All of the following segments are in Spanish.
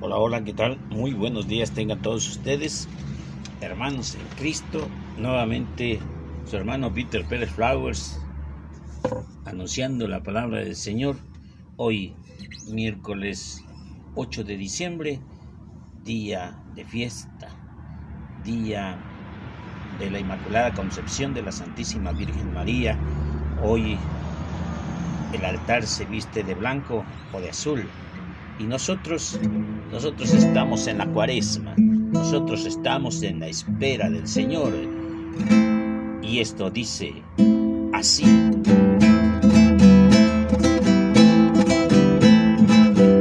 Hola, hola, ¿qué tal? Muy buenos días tengan todos ustedes, hermanos en Cristo. Nuevamente su hermano Peter Pérez Flowers anunciando la palabra del Señor. Hoy, miércoles 8 de diciembre, día de fiesta, día de la Inmaculada Concepción de la Santísima Virgen María. Hoy el altar se viste de blanco o de azul y nosotros, nosotros estamos en la cuaresma, nosotros estamos en la espera del Señor. Y esto dice así.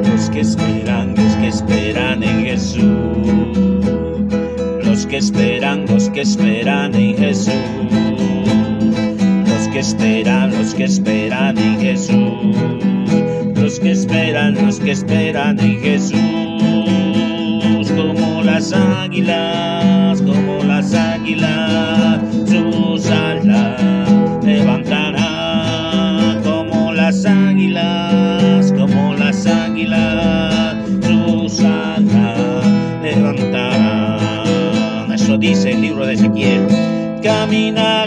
Los que esperan, los que esperan en Jesús. Los que esperan, los que esperan en Jesús. Los que esperan, los que esperan en Jesús que esperan en Jesús, como las águilas, como las águilas, sus alas levantarán, como las águilas, como las águilas, sus alas levantarán. Eso dice el libro de Ezequiel, caminarán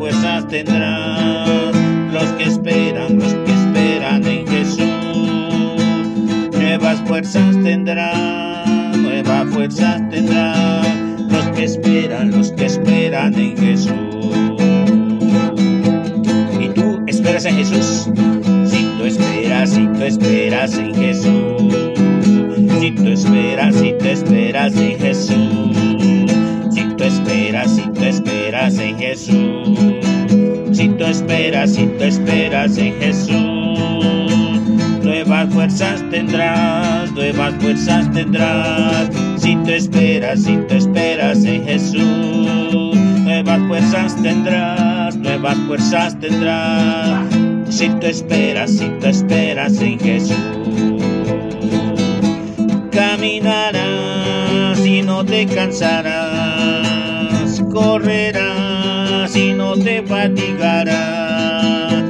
fuerzas tendrán los que esperan, los que esperan en Jesús. Nuevas fuerzas tendrán, nuevas fuerzas tendrán los que esperan, los que esperan en Jesús. ¿Y tú esperas en Jesús? Si tú esperas, si tú esperas en Jesús. Si tú esperas, si tú esperas en Jesús si tú esperas en Jesús, si tú esperas, si tú esperas en Jesús, nuevas fuerzas tendrás, nuevas fuerzas tendrás, si tú esperas, si tú esperas en Jesús, nuevas fuerzas tendrás, nuevas fuerzas tendrás, si tú esperas, si tú esperas en Jesús. Caminarás y no te cansarás correrás y no te fatigarás.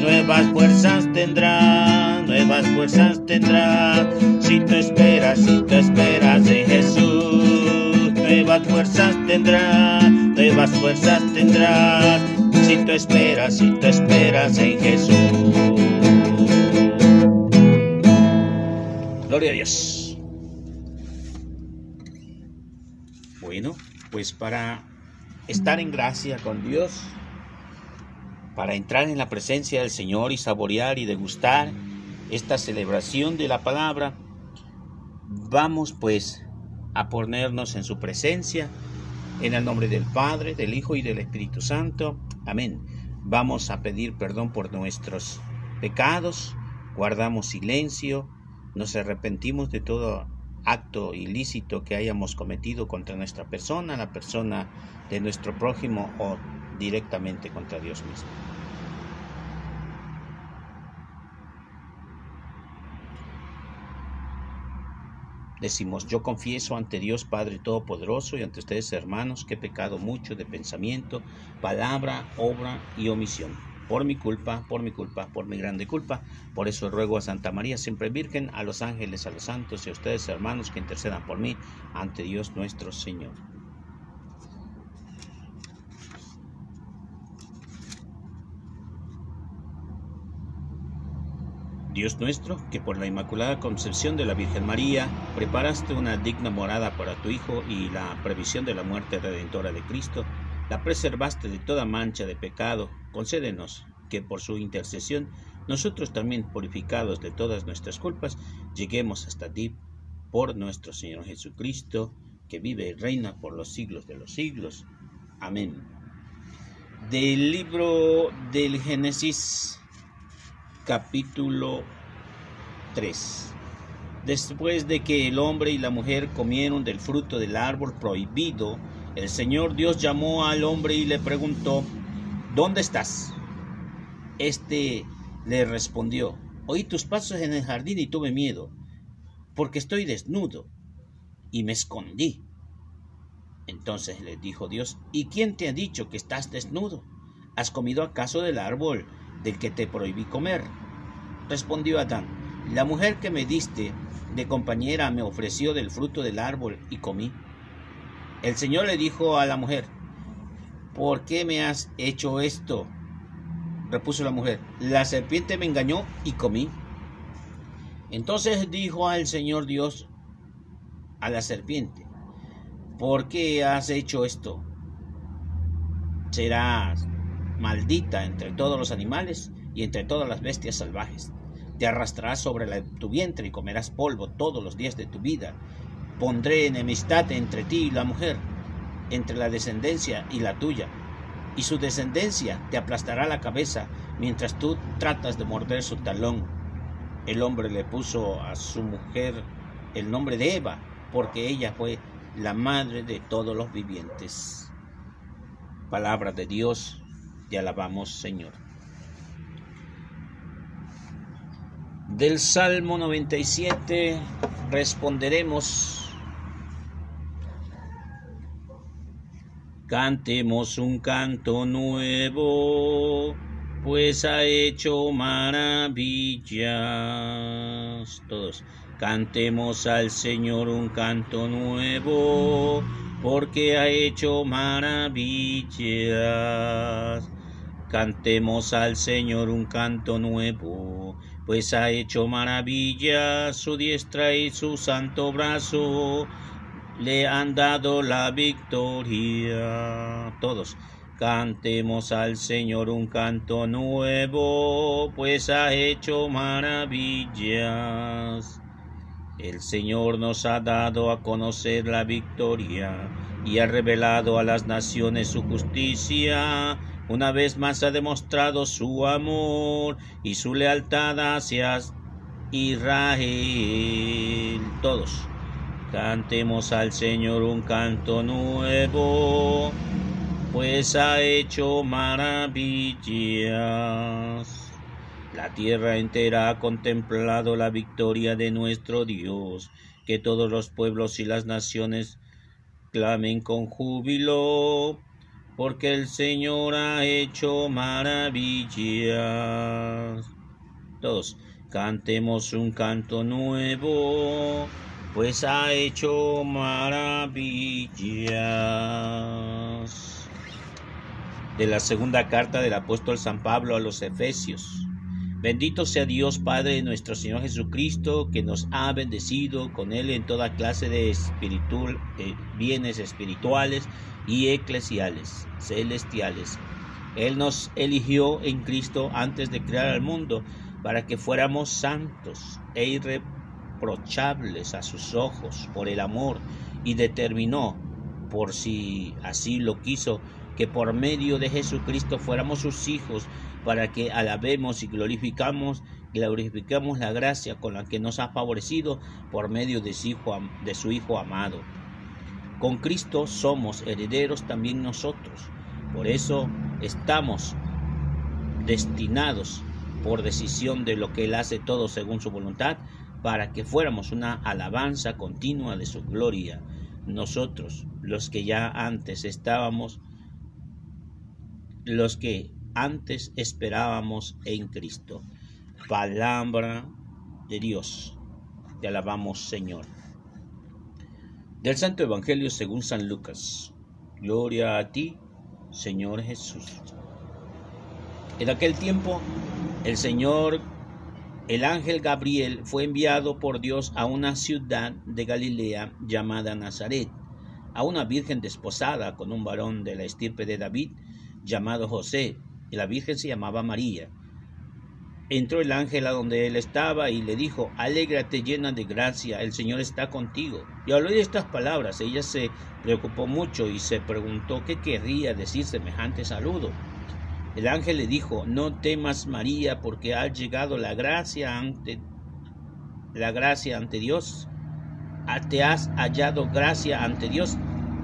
Nuevas fuerzas tendrás, nuevas fuerzas tendrás. Si tú esperas, si tú esperas en Jesús. Nuevas fuerzas tendrás, nuevas fuerzas tendrás. Si tú esperas, si tú esperas en Jesús. Gloria a Dios. Bueno, pues para estar en gracia con Dios, para entrar en la presencia del Señor y saborear y degustar esta celebración de la palabra, vamos pues a ponernos en su presencia, en el nombre del Padre, del Hijo y del Espíritu Santo. Amén. Vamos a pedir perdón por nuestros pecados, guardamos silencio, nos arrepentimos de todo acto ilícito que hayamos cometido contra nuestra persona, la persona de nuestro prójimo o directamente contra Dios mismo. Decimos, yo confieso ante Dios Padre Todopoderoso y ante ustedes hermanos que he pecado mucho de pensamiento, palabra, obra y omisión por mi culpa, por mi culpa, por mi grande culpa. Por eso ruego a Santa María, siempre Virgen, a los ángeles, a los santos y a ustedes hermanos que intercedan por mí ante Dios nuestro Señor. Dios nuestro, que por la Inmaculada Concepción de la Virgen María preparaste una digna morada para tu Hijo y la previsión de la muerte redentora de Cristo, la preservaste de toda mancha de pecado, concédenos que por su intercesión nosotros también purificados de todas nuestras culpas, lleguemos hasta ti por nuestro Señor Jesucristo, que vive y reina por los siglos de los siglos. Amén. Del libro del Génesis, capítulo 3. Después de que el hombre y la mujer comieron del fruto del árbol prohibido, el Señor Dios llamó al hombre y le preguntó, ¿Dónde estás? Este le respondió, Oí tus pasos en el jardín y tuve miedo, porque estoy desnudo, y me escondí. Entonces le dijo Dios, ¿y quién te ha dicho que estás desnudo? ¿Has comido acaso del árbol del que te prohibí comer? Respondió Adán, la mujer que me diste de compañera me ofreció del fruto del árbol y comí. El Señor le dijo a la mujer, ¿por qué me has hecho esto? Repuso la mujer, la serpiente me engañó y comí. Entonces dijo al Señor Dios a la serpiente, ¿por qué has hecho esto? Serás maldita entre todos los animales y entre todas las bestias salvajes. Te arrastrarás sobre tu vientre y comerás polvo todos los días de tu vida. Pondré enemistad entre ti y la mujer, entre la descendencia y la tuya, y su descendencia te aplastará la cabeza mientras tú tratas de morder su talón. El hombre le puso a su mujer el nombre de Eva, porque ella fue la madre de todos los vivientes. Palabra de Dios, te alabamos Señor. Del Salmo 97 responderemos, cantemos un canto nuevo, pues ha hecho maravillas. Todos, cantemos al Señor un canto nuevo, porque ha hecho maravillas. Cantemos al Señor un canto nuevo pues ha hecho maravillas, su diestra y su santo brazo le han dado la victoria. Todos cantemos al Señor un canto nuevo, pues ha hecho maravillas. El Señor nos ha dado a conocer la victoria y ha revelado a las naciones su justicia una vez más ha demostrado su amor y su lealtad hacia Israel. Todos cantemos al Señor un canto nuevo, pues ha hecho maravillas. La tierra entera ha contemplado la victoria de nuestro Dios, que todos los pueblos y las naciones clamen con júbilo porque el Señor ha hecho maravillas. Todos cantemos un canto nuevo, pues ha hecho maravillas. De la segunda carta del apóstol San Pablo a los Efesios. Bendito sea Dios Padre de nuestro Señor Jesucristo, que nos ha bendecido con Él en toda clase de eh, bienes espirituales y eclesiales, celestiales. Él nos eligió en Cristo antes de crear el mundo para que fuéramos santos e a sus ojos por el amor y determinó, por si así lo quiso, que por medio de Jesucristo fuéramos sus hijos para que alabemos y glorificamos, glorificamos la gracia con la que nos ha favorecido por medio de su Hijo, de su hijo amado. Con Cristo somos herederos también nosotros. Por eso estamos destinados por decisión de lo que Él hace todo según su voluntad, para que fuéramos una alabanza continua de su gloria. Nosotros, los que ya antes estábamos, los que antes esperábamos en Cristo. Palabra de Dios. Te alabamos, Señor. Del Santo Evangelio según San Lucas. Gloria a ti, Señor Jesús. En aquel tiempo, el Señor, el ángel Gabriel, fue enviado por Dios a una ciudad de Galilea llamada Nazaret, a una virgen desposada con un varón de la estirpe de David, llamado José y la Virgen se llamaba María. Entró el ángel a donde él estaba y le dijo, Alégrate llena de gracia, el Señor está contigo. Y al oír estas palabras, ella se preocupó mucho y se preguntó qué querría decir semejante saludo. El ángel le dijo, No temas María, porque ha llegado la gracia ante la gracia ante Dios. Ah, te has hallado gracia ante Dios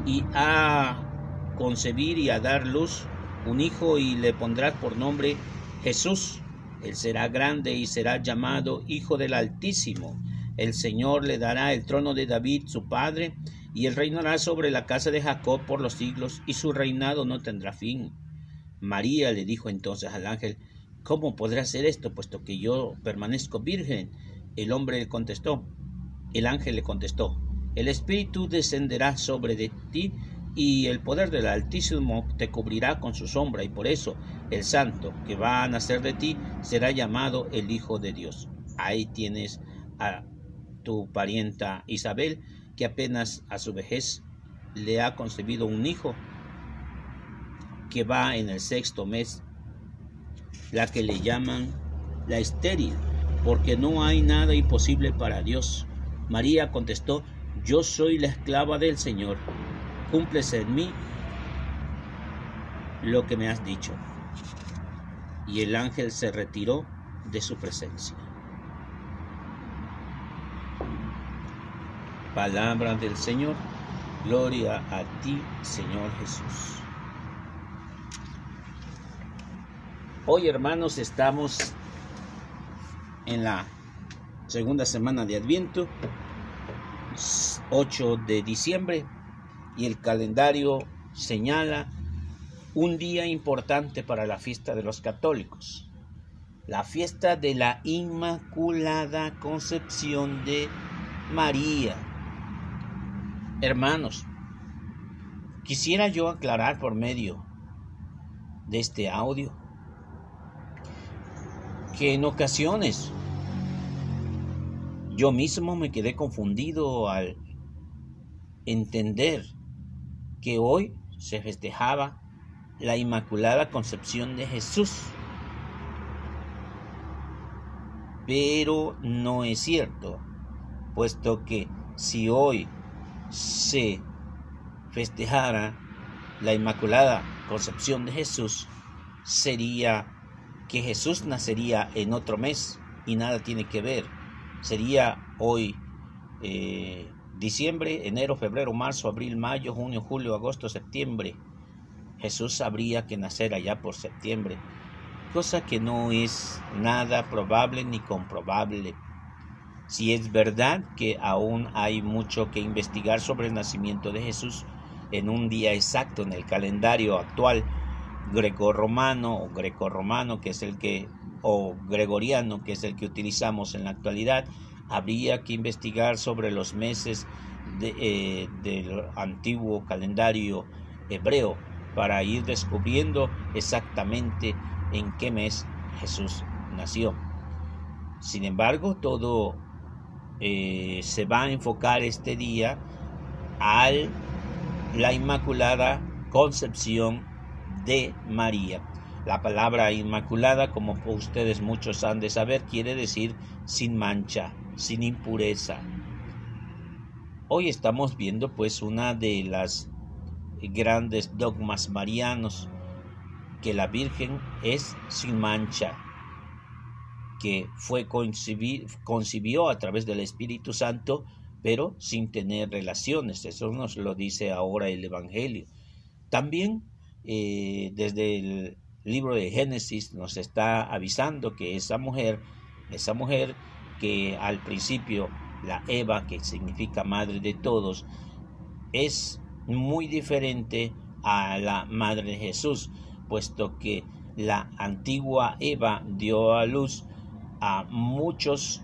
y a concebir y a dar luz un hijo y le pondrás por nombre Jesús. Él será grande y será llamado Hijo del Altísimo. El Señor le dará el trono de David, su padre, y él reinará sobre la casa de Jacob por los siglos, y su reinado no tendrá fin. María le dijo entonces al ángel, ¿Cómo podrá hacer esto, puesto que yo permanezco virgen? El hombre le contestó, el ángel le contestó, el Espíritu descenderá sobre de ti y el poder del Altísimo te cubrirá con su sombra, y por eso el santo que va a nacer de ti será llamado el Hijo de Dios. Ahí tienes a tu parienta Isabel, que apenas a su vejez le ha concebido un hijo que va en el sexto mes, la que le llaman la estéril, porque no hay nada imposible para Dios. María contestó, yo soy la esclava del Señor, cúmplese en mí lo que me has dicho. Y el ángel se retiró de su presencia. Palabra del Señor. Gloria a ti, Señor Jesús. Hoy, hermanos, estamos en la segunda semana de Adviento, 8 de diciembre, y el calendario señala un día importante para la fiesta de los católicos, la fiesta de la Inmaculada Concepción de María. Hermanos, quisiera yo aclarar por medio de este audio que en ocasiones yo mismo me quedé confundido al entender que hoy se festejaba la Inmaculada Concepción de Jesús. Pero no es cierto, puesto que si hoy se festejara la Inmaculada Concepción de Jesús, sería que Jesús nacería en otro mes y nada tiene que ver. Sería hoy eh, diciembre, enero, febrero, marzo, abril, mayo, junio, julio, agosto, septiembre. Jesús habría que nacer allá por septiembre, cosa que no es nada probable ni comprobable. Si es verdad que aún hay mucho que investigar sobre el nacimiento de Jesús en un día exacto en el calendario actual greco-romano o greco-romano, que es el que o gregoriano, que es el que utilizamos en la actualidad, habría que investigar sobre los meses eh, del antiguo calendario hebreo para ir descubriendo exactamente en qué mes Jesús nació. Sin embargo, todo eh, se va a enfocar este día a la Inmaculada Concepción de María. La palabra Inmaculada, como ustedes muchos han de saber, quiere decir sin mancha, sin impureza. Hoy estamos viendo pues una de las grandes dogmas marianos, que la Virgen es sin mancha, que fue concibió a través del Espíritu Santo, pero sin tener relaciones. Eso nos lo dice ahora el Evangelio. También eh, desde el libro de Génesis nos está avisando que esa mujer, esa mujer que al principio la Eva, que significa madre de todos, es muy diferente a la madre de Jesús, puesto que la antigua Eva dio a luz a muchos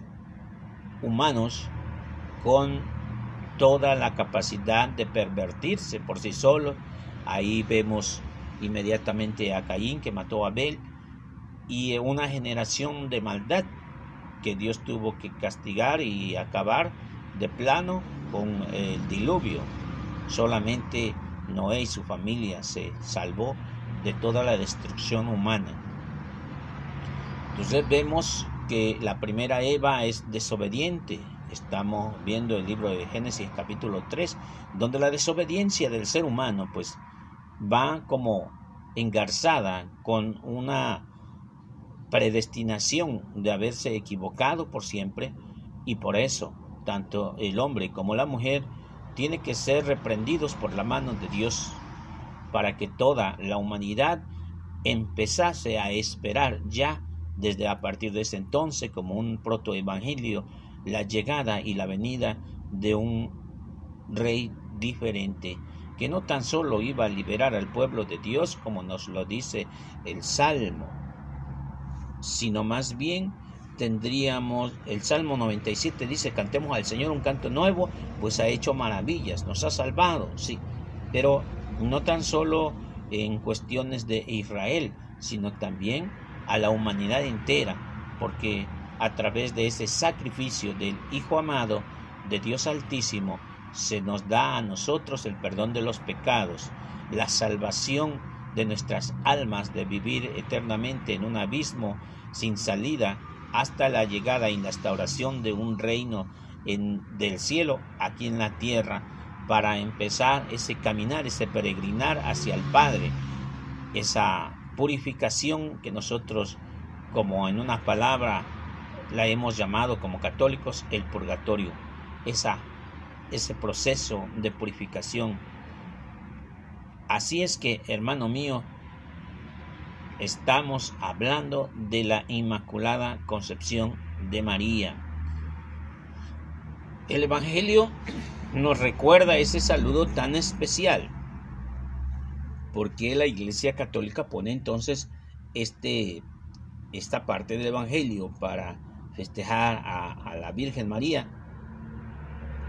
humanos con toda la capacidad de pervertirse por sí solo. Ahí vemos inmediatamente a Caín que mató a Abel y una generación de maldad que Dios tuvo que castigar y acabar de plano con el diluvio. Solamente Noé y su familia se salvó de toda la destrucción humana. Entonces vemos que la primera Eva es desobediente. Estamos viendo el libro de Génesis capítulo 3, donde la desobediencia del ser humano pues va como engarzada con una predestinación de haberse equivocado por siempre. Y por eso tanto el hombre como la mujer tiene que ser reprendidos por la mano de Dios para que toda la humanidad empezase a esperar ya desde a partir de ese entonces como un protoevangelio la llegada y la venida de un rey diferente, que no tan solo iba a liberar al pueblo de Dios, como nos lo dice el Salmo, sino más bien tendríamos, el Salmo 97 dice, cantemos al Señor un canto nuevo, pues ha hecho maravillas, nos ha salvado, sí, pero no tan solo en cuestiones de Israel, sino también a la humanidad entera, porque a través de ese sacrificio del Hijo amado de Dios Altísimo, se nos da a nosotros el perdón de los pecados, la salvación de nuestras almas de vivir eternamente en un abismo sin salida hasta la llegada y instauración de un reino en, del cielo aquí en la tierra para empezar ese caminar, ese peregrinar hacia el Padre, esa purificación que nosotros, como en una palabra la hemos llamado como católicos, el purgatorio, esa, ese proceso de purificación. Así es que, hermano mío, estamos hablando de la Inmaculada Concepción de María. El Evangelio nos recuerda ese saludo tan especial. porque la Iglesia Católica pone entonces este, esta parte del Evangelio para festejar a, la Virgen María?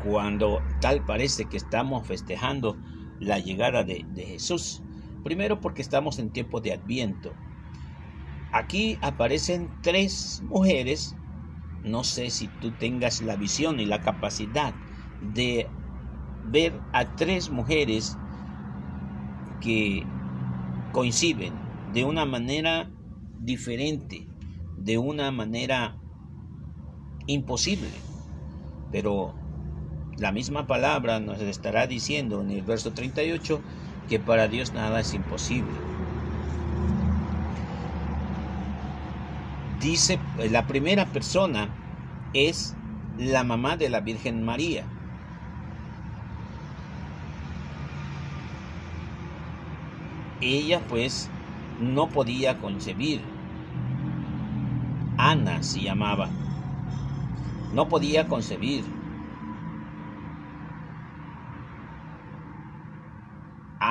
Cuando tal parece que estamos festejando la llegada de, de Jesús. Primero porque estamos en tiempo de Adviento. Aquí aparecen tres mujeres. No sé si tú tengas la visión y la capacidad de ver a tres mujeres que coinciden de una manera diferente, de una manera imposible. Pero la misma palabra nos estará diciendo en el verso 38 que para Dios nada es imposible. Dice, la primera persona es la mamá de la Virgen María. Ella pues no podía concebir. Ana se llamaba. No podía concebir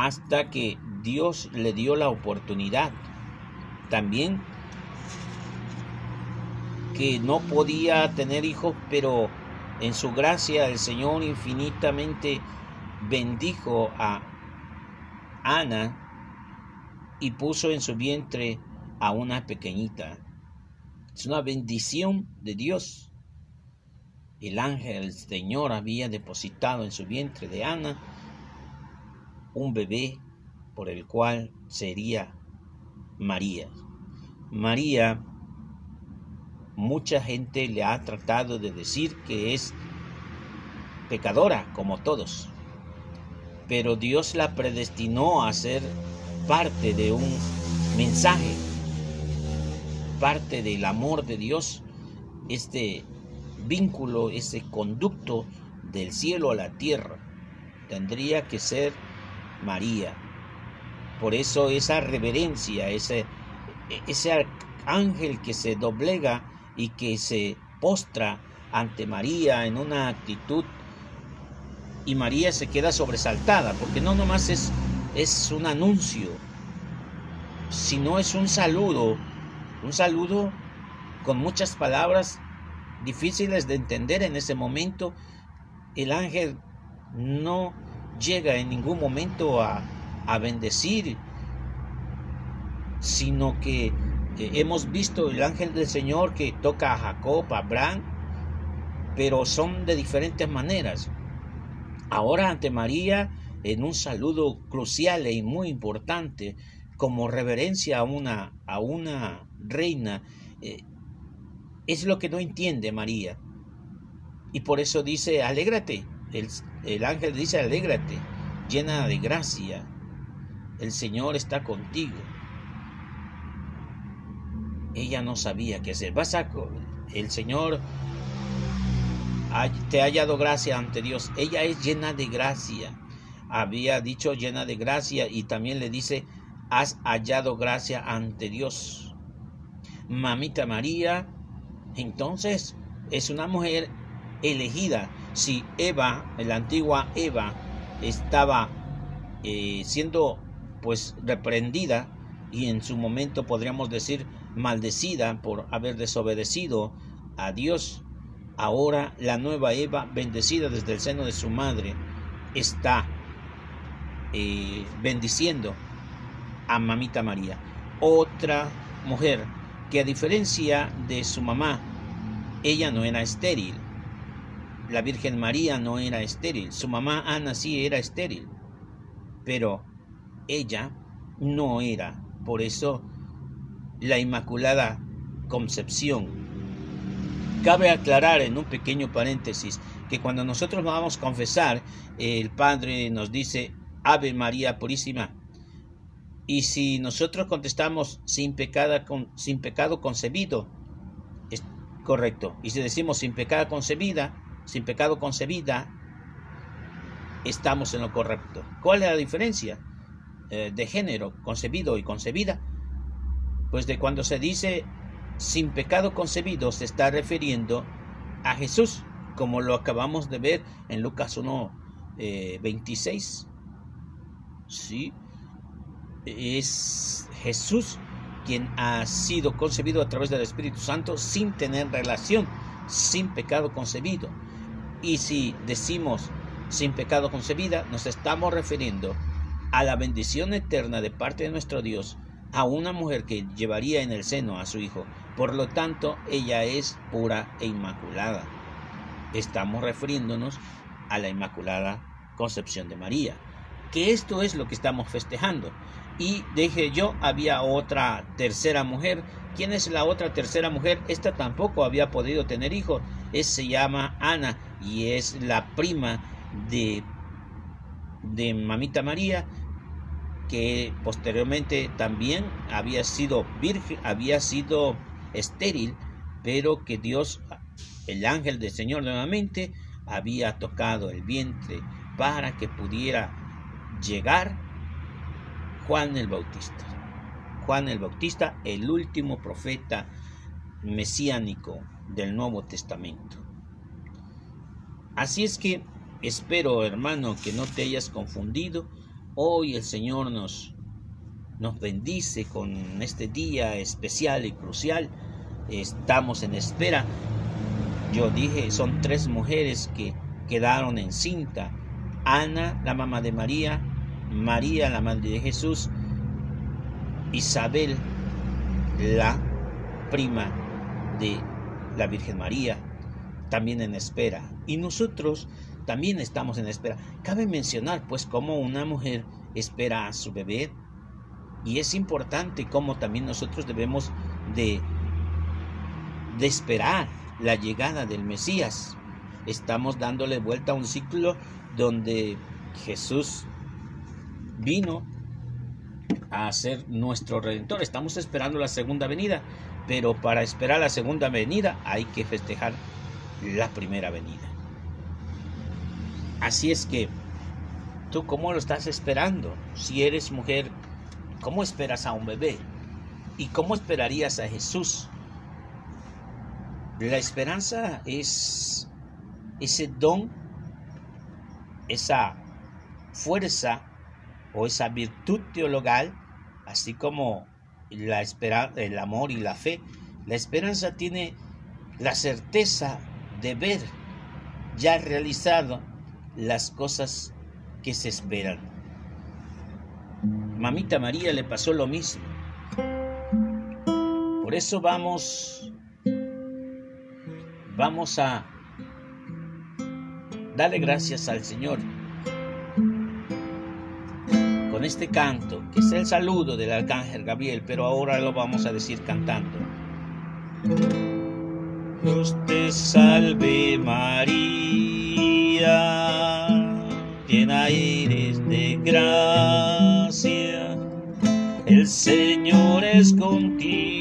hasta que Dios le dio la oportunidad. También que no podía tener hijos, pero en su gracia el Señor infinitamente bendijo a Ana y puso en su vientre a una pequeñita. Es una bendición de Dios. El ángel del Señor había depositado en su vientre de Ana un bebé por el cual sería María. María, mucha gente le ha tratado de decir que es pecadora como todos, pero Dios la predestinó a ser parte de un mensaje, parte del amor de Dios, este vínculo, ese conducto del cielo a la tierra. Tendría que ser María. Por eso esa reverencia, ese, ese ángel que se doblega y que se postra ante María en una actitud y María se queda sobresaltada, porque no nomás es, es un anuncio, sino es un saludo, un saludo con muchas palabras difíciles de entender en ese momento. El ángel no llega en ningún momento a, bendecir, sino que hemos visto el ángel del Señor que toca a Jacob, a Abraham, pero son de diferentes maneras. Ahora ante María, en un saludo crucial y muy importante, como reverencia a una, a una reina, eh, es lo que no entiende María. Y por eso dice, alégrate, el, ángel dice, alégrate, llena de gracia, el Señor está contigo. Ella no sabía qué hacer. Vas a, el Señor te ha hallado gracia ante Dios. Ella es llena de gracia. Había dicho llena de gracia y también le dice, has hallado gracia ante Dios. Mamita María, entonces es una mujer elegida si Eva, la antigua Eva, estaba eh, siendo pues reprendida y en su momento podríamos decir maldecida por haber desobedecido a Dios. Ahora la nueva Eva, bendecida desde el seno de su madre, está eh, bendiciendo a mamita María. Otra mujer que a diferencia de su mamá, ella no era estéril. La Virgen María no era estéril. Su mamá Ana sí era estéril. Pero ella no era. Por eso la Inmaculada Concepción. Cabe aclarar en un pequeño paréntesis que cuando nosotros vamos a confesar, el Padre nos dice Ave María Purísima. Y si nosotros contestamos sin, sin pecado concebido, es correcto. Y si decimos sin pecado concebida, sin pecado concebida, estamos en lo correcto. ¿Cuál es la diferencia eh, de género, concebido y concebida? Pues de cuando se dice sin pecado concebido se está refiriendo a Jesús, como lo acabamos de ver en Lucas 1, 26. Eh, sí, es Jesús quien ha sido concebido a través del Espíritu Santo sin tener relación, sin pecado concebido. Y si decimos sin pecado concebida, nos estamos refiriendo a la bendición eterna de parte de nuestro Dios a una mujer que llevaría en el seno a su hijo. Por lo tanto, ella es pura e inmaculada. Estamos refiriéndonos a la Inmaculada Concepción de María. Que esto es lo que estamos festejando. Y dije yo, había otra tercera mujer. ¿Quién es la otra tercera mujer? Esta tampoco había podido tener hijos. Es, se llama Ana y es la prima de, de Mamita María que posteriormente también había sido virgen, había sido estéril, pero que Dios, el ángel del Señor nuevamente, había tocado el vientre para que pudiera llegar Juan el Bautista. Juan el Bautista, el último profeta mesiánico del Nuevo Testamento. Así es que espero, hermano, que no te hayas confundido Hoy el Señor nos, nos bendice con este día especial y crucial. Estamos en espera. Yo dije, son tres mujeres que quedaron en cinta. Ana, la mamá de María, María, la madre de Jesús, Isabel, la prima de la Virgen María, también en espera. Y nosotros también estamos en espera. Cabe mencionar pues cómo una mujer espera a su bebé y es importante cómo también nosotros debemos de, de esperar la llegada del Mesías. Estamos dándole vuelta a un ciclo donde Jesús vino a ser nuestro redentor. Estamos esperando la segunda venida, pero para esperar la segunda venida hay que festejar la primera venida. Así es que, ¿tú cómo lo estás esperando? Si eres mujer, ¿cómo esperas a un bebé? ¿Y cómo esperarías a Jesús? La esperanza es ese don, esa fuerza o esa virtud teologal, así como la el amor y la fe. La esperanza tiene la certeza de ver ya realizado las cosas que se esperan. Mamita María le pasó lo mismo. Por eso vamos, vamos a darle gracias al Señor con este canto, que es el saludo del arcángel Gabriel, pero ahora lo vamos a decir cantando. Dios te salve María llena eres de gracia, el Señor es contigo,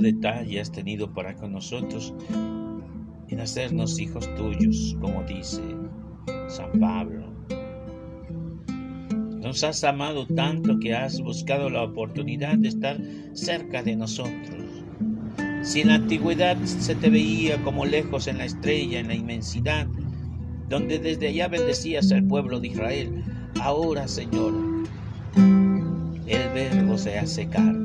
Detalle has tenido para con nosotros en hacernos hijos tuyos, como dice San Pablo. Nos has amado tanto que has buscado la oportunidad de estar cerca de nosotros. Si en la antigüedad se te veía como lejos en la estrella, en la inmensidad, donde desde allá bendecías al pueblo de Israel, ahora, Señor, el verbo se hace carne.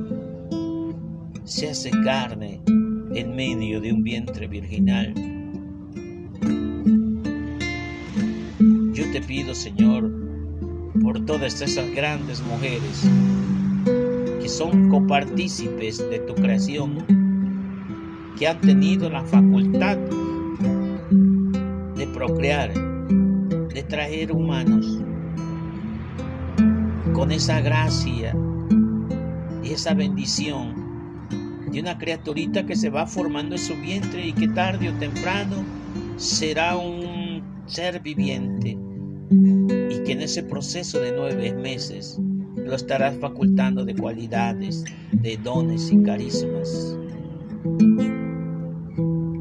Se hace carne en medio de un vientre virginal. Yo te pido, Señor, por todas esas grandes mujeres que son copartícipes de tu creación, que han tenido la facultad de procrear, de traer humanos, con esa gracia y esa bendición de una criaturita que se va formando en su vientre y que tarde o temprano será un ser viviente y que en ese proceso de nueve meses lo estarás facultando de cualidades, de dones y carismas.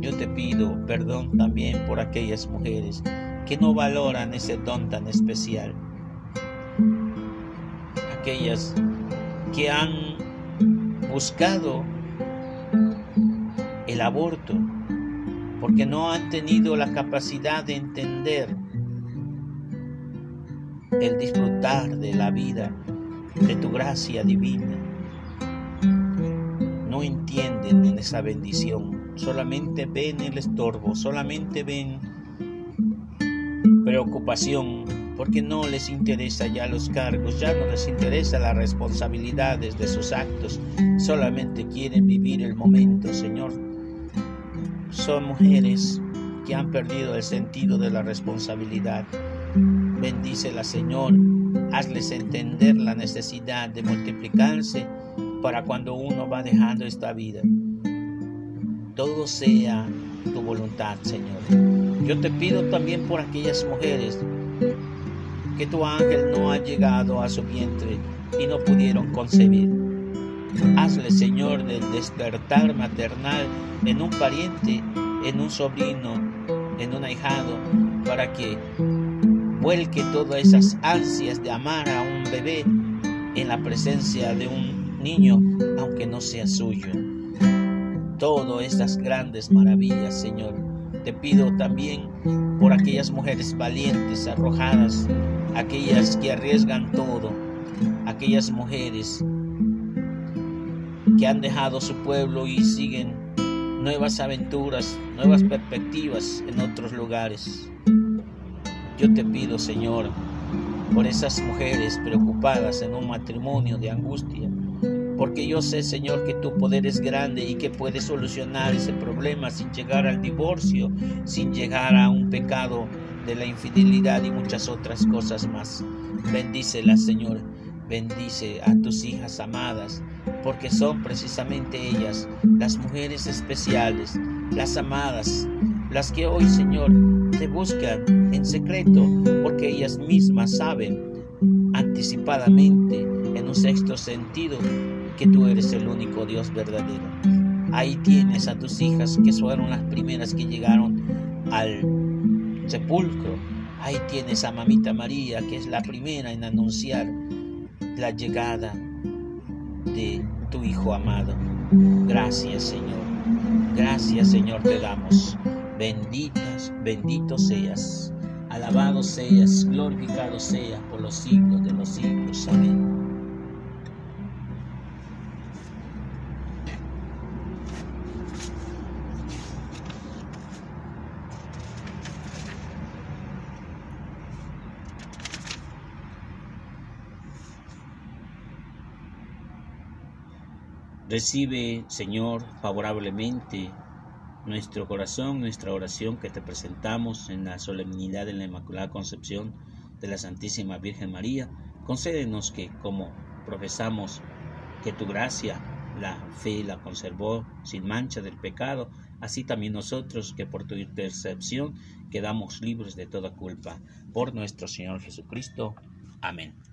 Yo te pido perdón también por aquellas mujeres que no valoran ese don tan especial aquellas que han buscado el aborto porque no han tenido la capacidad de entender el disfrutar de la vida, de tu gracia divina. No entienden en esa bendición, solamente ven el estorbo, solamente ven preocupación, porque no les interesa ya los cargos, ya no les interesa las responsabilidades de sus actos, solamente quieren vivir el momento, Señor. Son mujeres que han perdido el sentido de la responsabilidad. Bendícela, Señor, hazles entender la necesidad de multiplicarse para cuando uno va dejando esta vida. Todo sea tu voluntad, Señor. Yo te pido también por aquellas mujeres que tu ángel no ha llegado a su vientre y no pudieron concebir. Hazle, Señor, del despertar maternal en un pariente, en un sobrino, en un ahijado, para que vuelque todas esas ansias de amar a un bebé en la presencia de un niño, aunque no sea suyo. Todas estas grandes maravillas, Señor. Te pido también por aquellas mujeres valientes, arrojadas, aquellas que arriesgan todo, aquellas mujeres que han dejado su pueblo y siguen nuevas aventuras, nuevas perspectivas en otros lugares. Yo te pido, Señor, por esas mujeres preocupadas en un matrimonio de angustia, porque yo sé, Señor, que tu poder es grande y que puedes solucionar ese problema sin llegar al divorcio, sin llegar a un pecado de la infidelidad y muchas otras cosas más. Bendícela, Señor. Bendice a tus hijas amadas, porque son precisamente ellas las mujeres especiales, las amadas, las que hoy, Señor, te buscan en secreto, porque ellas mismas saben anticipadamente, en un sexto sentido, que tú eres el único Dios verdadero. Ahí tienes a tus hijas que fueron las primeras que llegaron al sepulcro. Ahí tienes a Mamita María, que es la primera en anunciar la llegada de tu Hijo amado. Gracias, Señor. Gracias, Señor, te damos. Benditas, bendito seas. Alabado seas, glorificado seas por los siglos de los siglos. Amén. Recibe, Señor, favorablemente nuestro corazón, nuestra oración que te presentamos en la solemnidad de la Inmaculada Concepción de la Santísima Virgen María. Concédenos que, como profesamos que tu gracia, la fe la conservó sin mancha del pecado, así también nosotros que por tu intercepción quedamos libres de toda culpa. Por nuestro Señor Jesucristo. Amén.